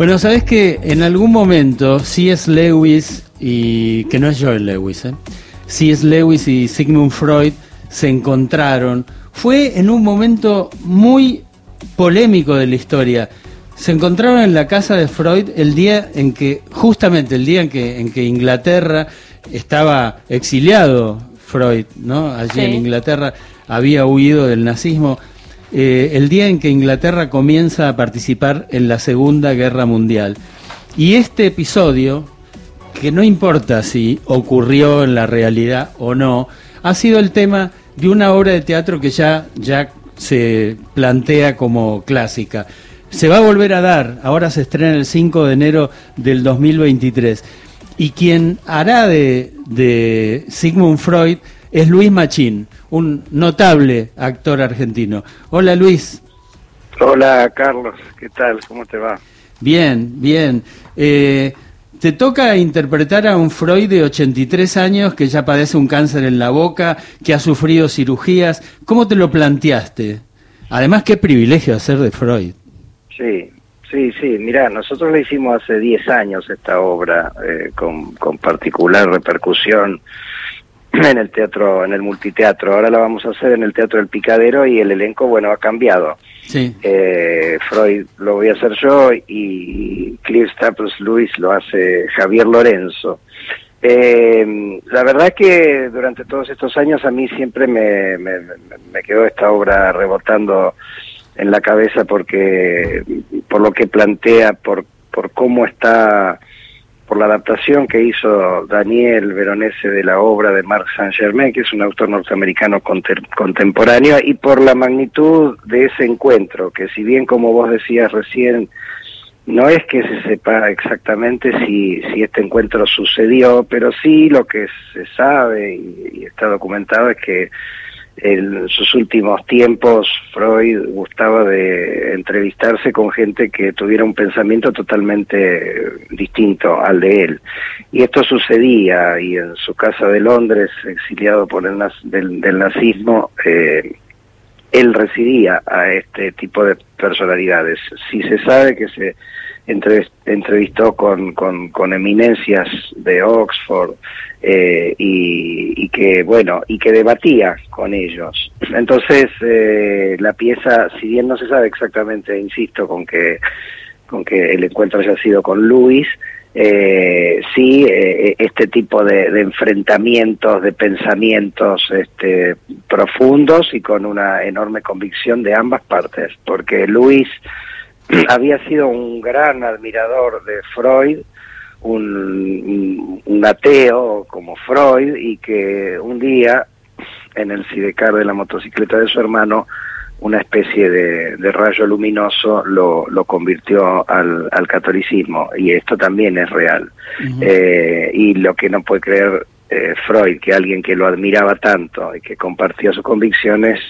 Bueno, sabes que en algún momento C.S. Lewis y que no es Joel Lewis, ¿eh? C.S. Lewis y Sigmund Freud se encontraron. Fue en un momento muy polémico de la historia. Se encontraron en la casa de Freud el día en que, justamente el día en que, en que Inglaterra estaba exiliado Freud, ¿no? Allí en Inglaterra había huido del nazismo. Eh, el día en que Inglaterra comienza a participar en la Segunda Guerra Mundial. Y este episodio, que no importa si ocurrió en la realidad o no, ha sido el tema de una obra de teatro que ya, ya se plantea como clásica. Se va a volver a dar, ahora se estrena el 5 de enero del 2023. Y quien hará de, de Sigmund Freud es Luis Machín, un notable actor argentino. Hola Luis. Hola Carlos, ¿qué tal? ¿Cómo te va? Bien, bien. Eh, te toca interpretar a un Freud de 83 años que ya padece un cáncer en la boca, que ha sufrido cirugías. ¿Cómo te lo planteaste? Además, qué privilegio hacer de Freud. Sí, sí, sí. Mira, nosotros le hicimos hace 10 años esta obra eh, con, con particular repercusión en el teatro, en el multiteatro. Ahora la vamos a hacer en el Teatro del Picadero y el elenco, bueno, ha cambiado. Sí. Eh, Freud lo voy a hacer yo y Cliff Staples Luis lo hace Javier Lorenzo. Eh, la verdad que durante todos estos años a mí siempre me, me, me quedó esta obra rebotando en la cabeza porque por lo que plantea, por, por cómo está por la adaptación que hizo Daniel Veronese de la obra de Marc Saint-Germain, que es un autor norteamericano contemporáneo, y por la magnitud de ese encuentro, que si bien como vos decías recién, no es que se sepa exactamente si, si este encuentro sucedió, pero sí lo que se sabe y está documentado es que en sus últimos tiempos Freud gustaba de entrevistarse con gente que tuviera un pensamiento totalmente distinto al de él. Y esto sucedía, y en su casa de Londres, exiliado por el del, nazismo, eh, él residía a este tipo de personalidades. Si se sabe que se entrevistó con, con, con eminencias de Oxford, eh, y, que bueno y que debatía con ellos. Entonces eh, la pieza si bien no se sabe exactamente insisto con que con que el encuentro haya sido con Luis eh, sí eh, este tipo de, enfrentamientos de pensamientos este, profundos y con una enorme convicción de ambas partes porque Luis había sido un gran admirador de Freud un, un, ateo como Freud y que un día en el sidecar de la motocicleta de su hermano una especie de, rayo luminoso lo, lo convirtió al, al, catolicismo y esto también es real. Eh, y lo que no puede creer eh, Freud que alguien que lo admiraba tanto y que compartía sus convicciones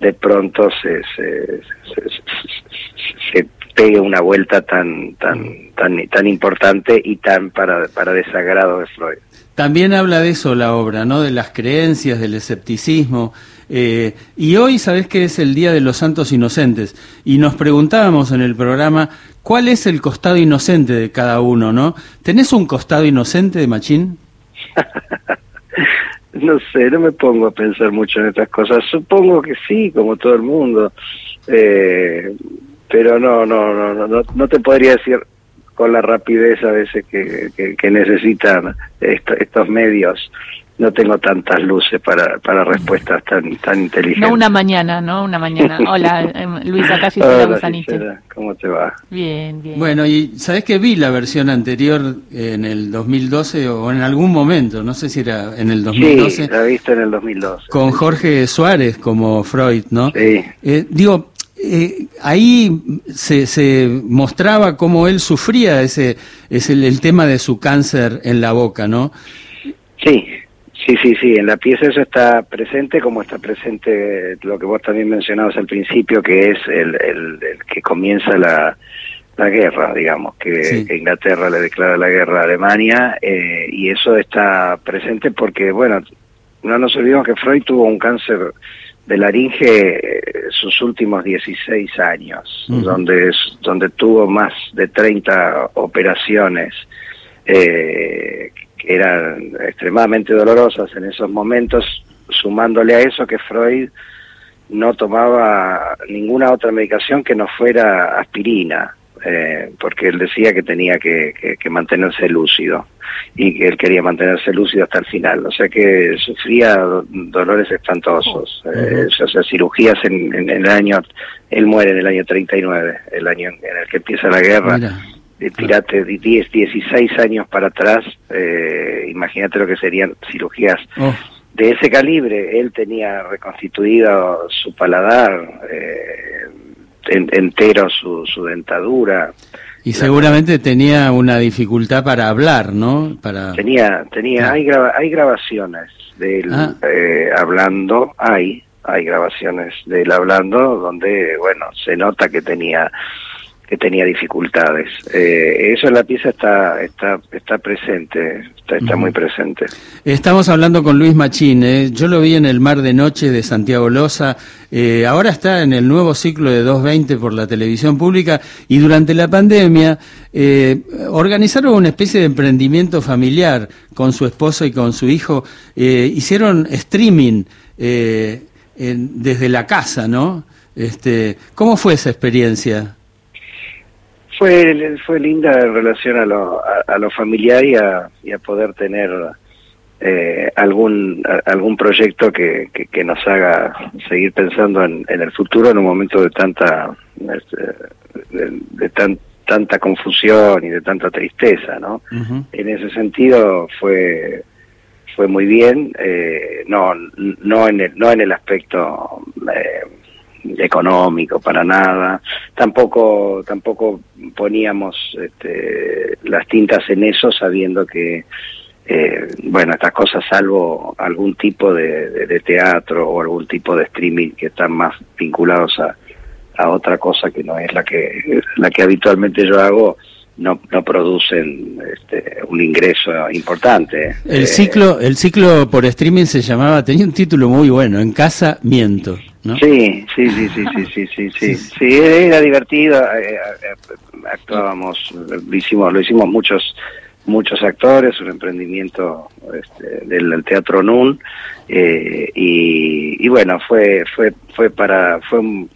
de pronto se, se, se pegue una vuelta tan tan tan tan importante y tan para para desagrado de Freud. También habla de eso la obra, ¿no? De las creencias, del escepticismo. Eh, y hoy, sabes que es el Día de los Santos Inocentes. Y nos preguntábamos en el programa cuál es el costado inocente de cada uno, ¿no? ¿Tenés un costado inocente de Machín? no sé, no me pongo a pensar mucho en estas cosas. Supongo que sí, como todo el mundo. Eh, pero no, no, no, no, no te podría decir con la rapidez a veces que, que, necesitan estos medios. No tengo tantas luces para, para respuestas tan tan inteligentes. No una mañana, ¿no? Una mañana. Hola, em, Luisa, casi Hola, ¿Cómo te va? Bien, bien. Bueno, y sabes que vi la versión anterior en el 2012 o en algún momento, no sé si era en el 2012. Sí, la viste en el 2012. Con Jorge Suárez como Freud, ¿no? Sí. Eh, digo, eh, ahí se, se, mostraba cómo él sufría ese, es el, tema de su cáncer en la boca, ¿no? Sí, sí, sí, sí. En la pieza eso está presente, como está presente lo que vos también mencionabas al principio, que es el, el, que comienza la, la guerra, digamos, que, Inglaterra le declara la guerra a Alemania, eh, y eso está presente porque, bueno, no nos olvidemos que Freud tuvo un cáncer de laringe eh, sus últimos 16 años, donde, donde tuvo más de 30 operaciones eh, que eran extremadamente dolorosas en esos momentos, sumándole a eso que Freud no tomaba ninguna otra medicación que no fuera aspirina, eh, porque él decía que tenía que, mantenerse lúcido y que él quería mantenerse lúcido hasta el final, o sea que sufría dolores espantosos, eh, o sea, cirugías en, el año, él muere en el año 39, el año en el que empieza la guerra. de tirate 10, 16 años para atrás, eh, imagínate lo que serían cirugías oh. de ese calibre. Él tenía reconstituido su paladar, eh, entero su, su dentadura. Y seguramente tenía una dificultad para hablar, ¿no? Para... Tenía, tenía, hay, hay grabaciones de él ah. eh, hablando, hay, hay grabaciones de él hablando donde, bueno, se nota que tenía que tenía dificultades. Eh, eso en la pieza está está está presente, está, muy presente. Estamos hablando con Luis Machín, ¿eh? yo lo vi en El Mar de Noche de Santiago Loza, eh, ahora está en el nuevo ciclo de 220 por la televisión pública y durante la pandemia organizaron una especie de emprendimiento familiar con su esposo y con su hijo, hicieron streaming desde la casa, ¿no? Este, ¿Cómo fue esa experiencia? Fue, fue linda en relación a lo, a, lo familiar y a, y a poder tener eh, algún algún proyecto que, que, nos haga seguir pensando en, en, el futuro en un momento de tanta este, de, tan, tanta confusión y de tanta tristeza no en ese sentido fue fue muy bien eh, no no en el no en el aspecto eh, económico para nada tampoco tampoco poníamos este, las tintas en eso sabiendo que eh, bueno estas cosas salvo algún tipo de, teatro o algún tipo de streaming que están más vinculados a, a otra cosa que no es la que la que habitualmente yo hago no, no producen este, un ingreso importante. El ciclo el ciclo por streaming se llamaba tenía un título muy bueno en casa miento Sí, sí, sí, sí, sí, sí, sí, sí, era divertido, eh, eh, actuábamos, lo hicimos, lo hicimos muchos muchos actores, un emprendimiento este, del, Teatro NUN, eh, y, y, bueno, fue fue fue para fue un,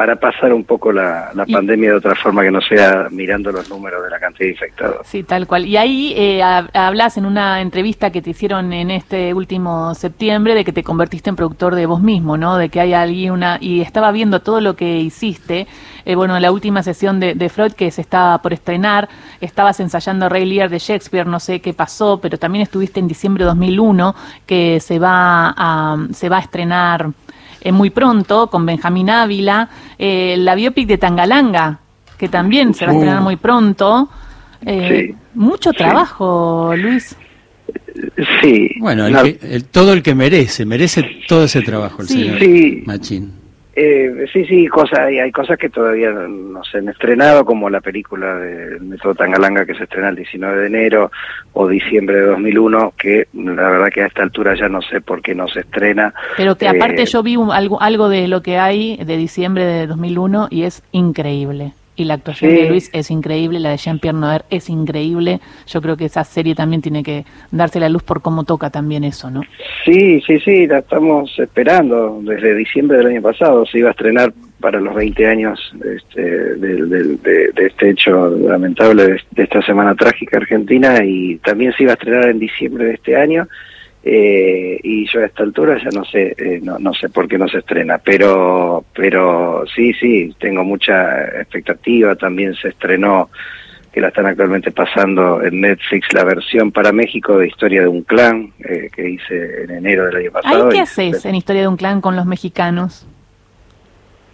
para pasar un poco la, pandemia de otra forma que no sea mirando los números de la cantidad de infectados. Sí, tal cual. Y ahí eh, hablas en una entrevista que te hicieron en este último septiembre de que te convertiste en productor de vos mismo, ¿no? De que hay alguien una... Y estaba viendo todo lo que hiciste. Eh, bueno, la última sesión de, Freud que se estaba por estrenar, estabas ensayando Rey Lear de Shakespeare, no sé qué pasó, pero también estuviste en diciembre de 2001 que se va a, se va a estrenar eh, muy pronto con Benjamín Ávila, eh, la biopic de Tangalanga, que también se va a estrenar uh. muy pronto. Eh, mucho trabajo, Luis. Sí. Bueno, todo el que merece, merece todo ese trabajo el señor Machín. Eh, sí, sí, cosas, hay, hay cosas que todavía no se han estrenado, como la película del Método Tangalanga que se estrena el 19 de enero o diciembre de 2001, que la verdad que a esta altura ya no sé por qué no se estrena. Pero que aparte eh, yo vi algo, algo de lo que hay de diciembre de 2001 y es increíble. Y la actuación de Luis es increíble, la de Jean-Pierre Noer es increíble. Yo creo que esa serie también tiene que darse la luz por cómo toca también eso, ¿no? Sí, sí, sí, la estamos esperando desde diciembre del año pasado. Se iba a estrenar para los 20 años este, de, este hecho lamentable de, esta semana trágica argentina y también se iba a estrenar en diciembre de este año eh, y yo a esta altura ya no sé eh, no, no sé por qué no se estrena pero pero sí sí tengo mucha expectativa también se estrenó que la están actualmente pasando en Netflix la versión para México de Historia de un clan eh, que hice en enero del año pasado. ¿Qué haces en Historia de un clan con los mexicanos?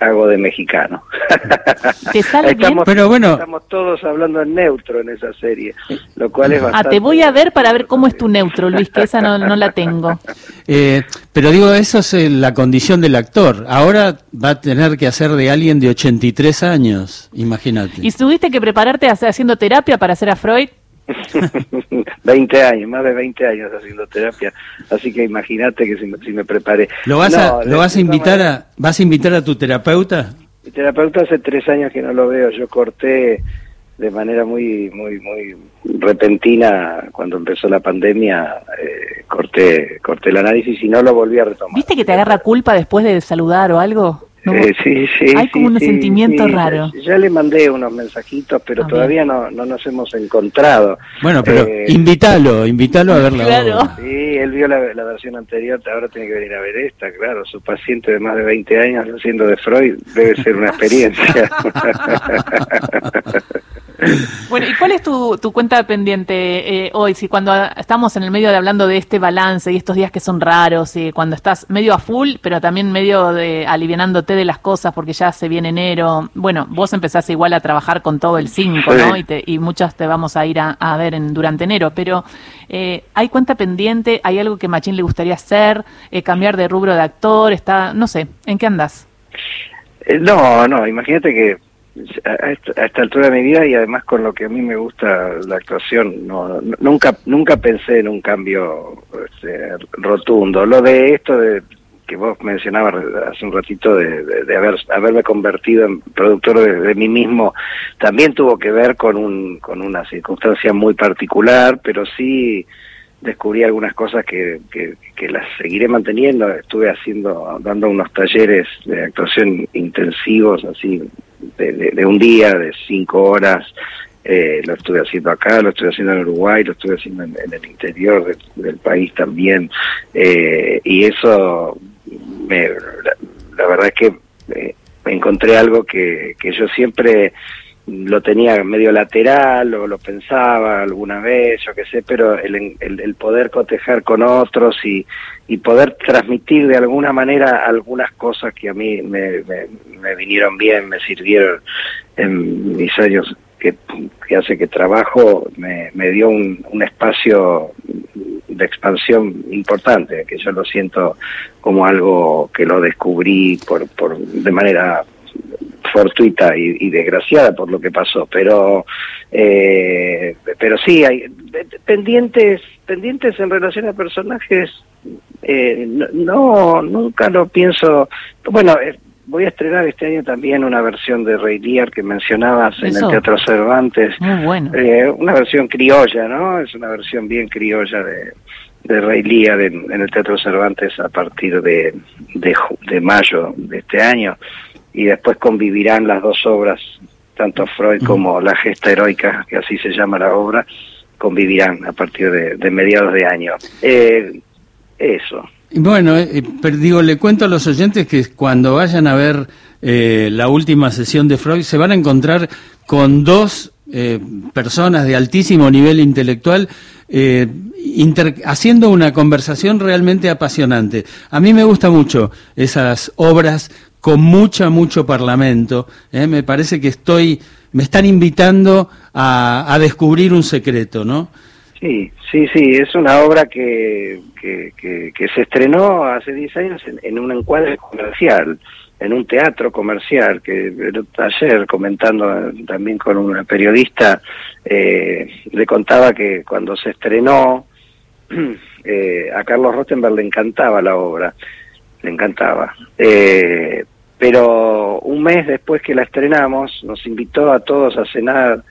Hago de mexicano. ¿Te sale estamos, bien? Pero bueno, estamos todos hablando en neutro en esa serie, lo cual es bastante... Ah, te voy a ver para ver cómo es tu neutro, Luis, que esa no, no la tengo. Eh, pero digo, eso es eh, la condición del actor. Ahora va a tener que hacer de alguien de 83 años, imagínate. ¿Y tuviste que prepararte haciendo terapia para hacer a Freud? 20 años, más de 20 años haciendo terapia, así que imagínate que si me, si me preparé. ¿Lo vas, a, ¿lo vas a invitar a, vas a invitar a tu terapeuta? Mi terapeuta hace tres años que no lo veo, yo corté de manera muy muy muy repentina cuando empezó la pandemia eh, corté corté el análisis y no lo volví a retomar. ¿Viste que te agarra culpa después de saludar o algo? Eh, sí, sí. Hay como un sentimiento raro. Ya, le mandé unos mensajitos, pero ah, todavía no, no nos hemos encontrado. Bueno, pero eh, invítalo, invítalo a verla. Claro. Sí, él vio la, versión anterior, ahora tiene que venir a ver esta, claro. Su paciente de más de 20 años haciendo de Freud debe ser una experiencia. ¿y cuál es tu, tu cuenta pendiente eh, hoy? Si cuando estamos en el medio de hablando de este balance y estos días que son raros, y cuando estás medio a full, pero también medio de alivianándote de las cosas porque ya se viene enero. Bueno, vos empezás igual a trabajar con todo el 5, ¿no? Y, te, y muchas te vamos a ir a, ver en, durante enero, pero eh, ¿hay cuenta pendiente? ¿Hay algo que Machín le gustaría hacer? Eh, ¿Cambiar de rubro de actor? está No sé, ¿en qué andas? no, no, imagínate que a esta, altura de mi vida y además con lo que a mí me gusta la actuación, no, nunca nunca pensé en un cambio este, rotundo. Lo de esto de que vos mencionabas hace un ratito de, haber, haberme convertido en productor de, mí mismo, también tuvo que ver con, un, con una circunstancia muy particular, pero sí descubrí algunas cosas que, que, las seguiré manteniendo. Estuve haciendo, dando unos talleres de actuación intensivos, así, de, un día, de cinco horas. Eh, lo estuve haciendo acá, lo estuve haciendo en Uruguay, lo estuve haciendo en, el interior del país también. Eh, y eso, me, la, verdad es que eh, me encontré algo que, que yo siempre lo tenía medio lateral o lo pensaba alguna vez, yo qué sé, pero el, el, poder cotejar con otros y, poder transmitir de alguna manera algunas cosas que a mí me, vinieron bien, me sirvieron en mis años que, hace que trabajo, me, me dio un, un espacio de expansión importante, que yo lo siento como algo que lo descubrí por, por de manera fortuita y, desgraciada por lo que pasó, pero eh, pero sí hay pendientes pendientes en relación a personajes eh, no, nunca lo pienso bueno eh, voy a estrenar este año también una versión de Rey Lear que mencionabas en el Teatro Cervantes. Bueno. una versión criolla no es una versión bien criolla de de Rey Lear en, el Teatro Cervantes a partir de, de, de mayo de este año y después convivirán las dos obras, tanto Freud como La gesta heroica, que así se llama la obra, convivirán a partir de, mediados de año. Eh, eso. Bueno, eh, digo, le cuento a los oyentes que cuando vayan a ver eh, la última sesión de Freud se van a encontrar con dos personas de altísimo nivel intelectual haciendo una conversación realmente apasionante. A mí me gusta mucho esas obras con mucho, mucho parlamento. ¿eh? Me parece que estoy, me están invitando a, descubrir un secreto, ¿no? Sí, sí, sí, es una obra que, que, que, se estrenó hace 10 años en, un encuadre comercial, en un teatro comercial, que ayer comentando también con una periodista, eh, le contaba que cuando se estrenó, eh, a Carlos Rostenberg le encantaba la obra, le encantaba. Eh, pero un mes después que la estrenamos nos invitó a todos a cenar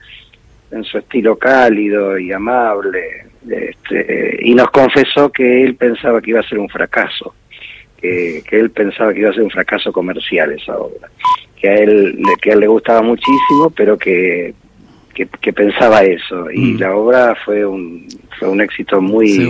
en su estilo cálido y amable este, y nos confesó que él pensaba que iba a ser un fracaso que, que él pensaba que iba a ser un fracaso comercial esa obra que a él que a él le gustaba muchísimo pero que que, pensaba eso. Y mm. la obra fue un fue un éxito muy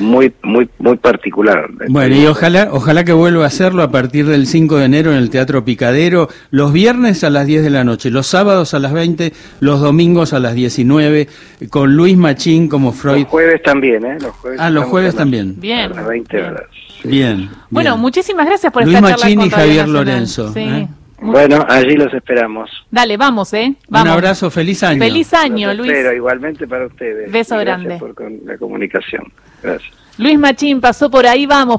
muy muy muy particular bueno y ojalá ojalá que vuelva a hacerlo a partir del 5 de enero en el Teatro Picadero los viernes a las 10 de la noche los sábados a las 20 los domingos a las 19 con Luis Machín como Freud. Los jueves también eh los jueves ah los jueves también. bien. a las 20 horas bien, bueno muchísimas gracias por Luis esta Machín y Javier Lorenzo sí. ¿eh? Bueno, allí los esperamos. Dale, vamos, ¿eh? Vamos. Un abrazo, feliz año. Feliz año, Luis. Espero, igualmente para ustedes. Beso grande. por la comunicación. Gracias. Luis Machín pasó por ahí, vamos.